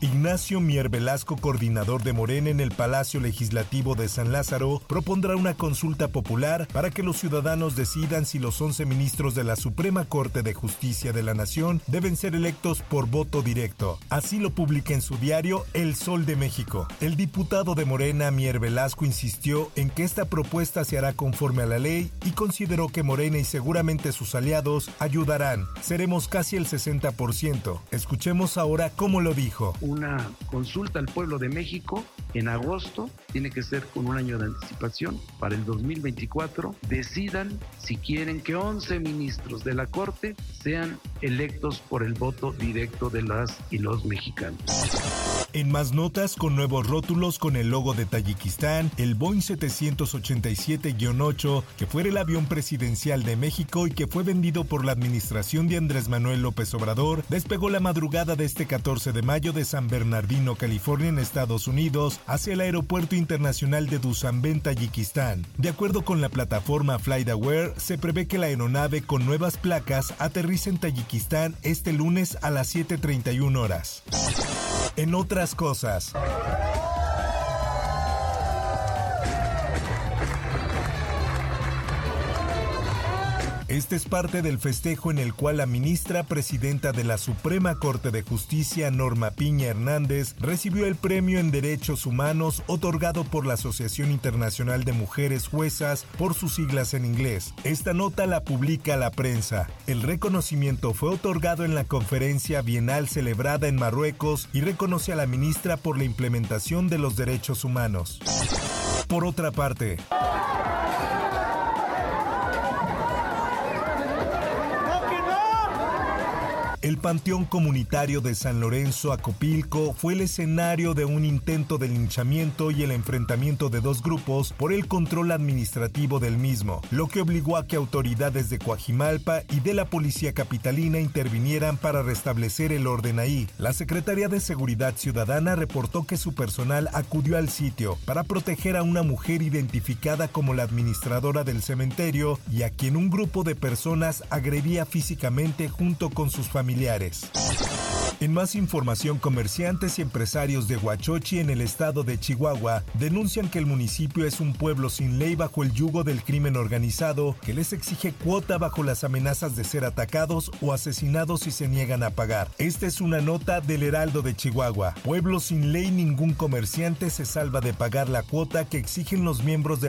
Ignacio Mier Velasco, coordinador de Morena en el Palacio Legislativo de San Lázaro, propondrá una consulta popular para que los ciudadanos decidan si los 11 ministros de la Suprema Corte de Justicia de la Nación deben ser electos por voto directo. Así lo publica en su diario El Sol de México. El diputado de Morena, Mier Velasco, insistió en que esta propuesta se hará conforme a la ley y consideró que Morena y seguramente sus aliados ayudarán. Seremos casi el 60%. Escuchemos ahora cómo lo dijo una consulta al pueblo de México en agosto, tiene que ser con un año de anticipación para el 2024, decidan si quieren que 11 ministros de la Corte sean electos por el voto directo de las y los mexicanos. En más notas, con nuevos rótulos con el logo de Tayikistán, el Boeing 787-8, que fue el avión presidencial de México y que fue vendido por la administración de Andrés Manuel López Obrador, despegó la madrugada de este 14 de mayo de San Bernardino, California, en Estados Unidos, hacia el Aeropuerto Internacional de Dushanbe, Tayikistán. De acuerdo con la plataforma FlightAware, se prevé que la aeronave con nuevas placas aterrice en Tayikistán este lunes a las 7.31 horas. En otras cosas. Este es parte del festejo en el cual la ministra presidenta de la Suprema Corte de Justicia, Norma Piña Hernández, recibió el premio en Derechos Humanos otorgado por la Asociación Internacional de Mujeres Juezas por sus siglas en inglés. Esta nota la publica la prensa. El reconocimiento fue otorgado en la conferencia bienal celebrada en Marruecos y reconoce a la ministra por la implementación de los derechos humanos. Por otra parte, El Panteón Comunitario de San Lorenzo Acopilco fue el escenario de un intento de linchamiento y el enfrentamiento de dos grupos por el control administrativo del mismo, lo que obligó a que autoridades de Coajimalpa y de la Policía Capitalina intervinieran para restablecer el orden ahí. La Secretaría de Seguridad Ciudadana reportó que su personal acudió al sitio para proteger a una mujer identificada como la administradora del cementerio y a quien un grupo de personas agredía físicamente junto con sus familiares En más información, comerciantes y empresarios de Huachochi en el estado de Chihuahua denuncian que el municipio es un pueblo sin ley bajo el yugo del crimen organizado que les exige cuota bajo las amenazas de ser atacados o asesinados si se niegan a pagar. Esta es una nota del Heraldo de Chihuahua. Pueblo sin ley, ningún comerciante se salva de pagar la cuota que exigen los miembros de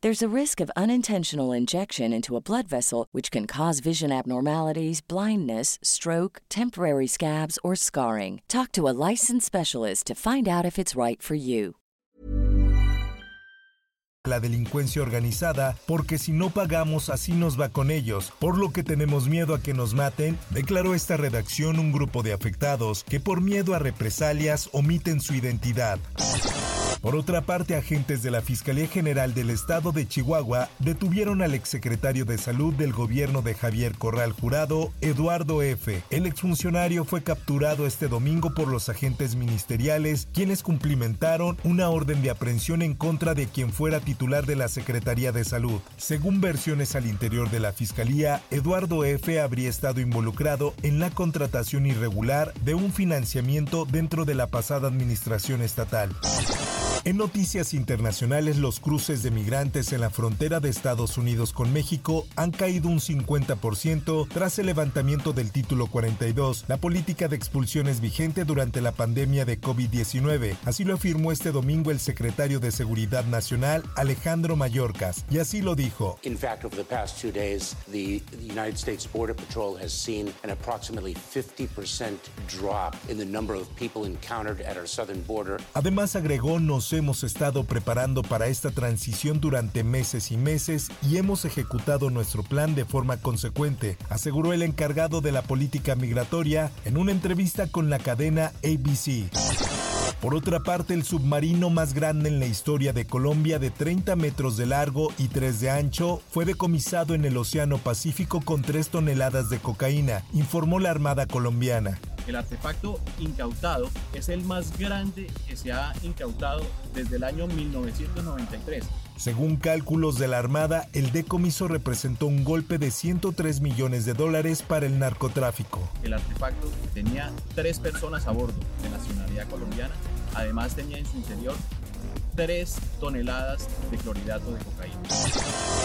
There's a risk of unintentional injection into a blood vessel, which can cause vision abnormalities, blindness, stroke, temporary scabs, or scarring. Talk to a licensed specialist to find out if it's right for you. La delincuencia organizada, porque si no pagamos así nos va con ellos, por lo que tenemos miedo a que nos maten, declaró esta redacción un grupo de afectados que por miedo a represalias omiten su identidad. Por otra parte, agentes de la Fiscalía General del Estado de Chihuahua detuvieron al exsecretario de Salud del gobierno de Javier Corral Jurado, Eduardo F. El exfuncionario fue capturado este domingo por los agentes ministeriales, quienes cumplimentaron una orden de aprehensión en contra de quien fuera titular de la Secretaría de Salud. Según versiones al interior de la Fiscalía, Eduardo F. habría estado involucrado en la contratación irregular de un financiamiento dentro de la pasada administración estatal. En noticias internacionales, los cruces de migrantes en la frontera de Estados Unidos con México han caído un 50% tras el levantamiento del título 42, la política de expulsiones vigente durante la pandemia de COVID-19. Así lo afirmó este domingo el secretario de Seguridad Nacional, Alejandro Mayorkas, y así lo dijo. In fact, over the past two days, the United States Border Patrol has seen an approximately 50% drop in the number of people encountered at our southern border. Además agregó nos hemos estado preparando para esta transición durante meses y meses y hemos ejecutado nuestro plan de forma consecuente, aseguró el encargado de la política migratoria en una entrevista con la cadena ABC. Por otra parte, el submarino más grande en la historia de Colombia, de 30 metros de largo y 3 de ancho, fue decomisado en el Océano Pacífico con 3 toneladas de cocaína, informó la Armada colombiana. El artefacto incautado es el más grande que se ha incautado desde el año 1993. Según cálculos de la Armada, el decomiso representó un golpe de 103 millones de dólares para el narcotráfico. El artefacto tenía tres personas a bordo de nacionalidad colombiana. Además tenía en su interior 3 toneladas de clorhidrato de cocaína.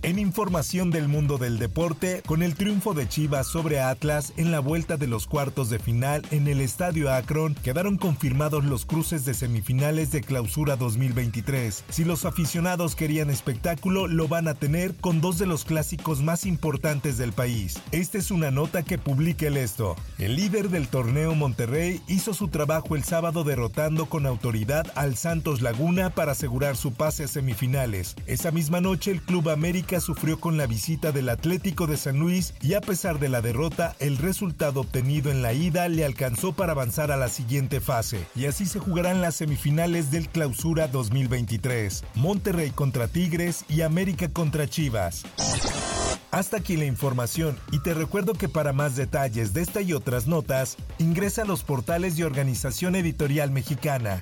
En información del mundo del deporte, con el triunfo de Chivas sobre Atlas en la vuelta de los cuartos de final en el Estadio Akron, quedaron confirmados los cruces de semifinales de Clausura 2023. Si los aficionados querían espectáculo, lo van a tener con dos de los clásicos más importantes del país. Esta es una nota que publica el esto. El líder del torneo Monterrey hizo su trabajo el sábado derrotando con autoridad al Santos Laguna para asegurar su pase a semifinales. Esa misma noche el Club América sufrió con la visita del Atlético de San Luis y a pesar de la derrota, el resultado obtenido en la ida le alcanzó para avanzar a la siguiente fase. Y así se jugarán las semifinales del Clausura 2023. Monterrey contra Tigres y América contra Chivas. Hasta aquí la información y te recuerdo que para más detalles de esta y otras notas, ingresa a los portales de Organización Editorial Mexicana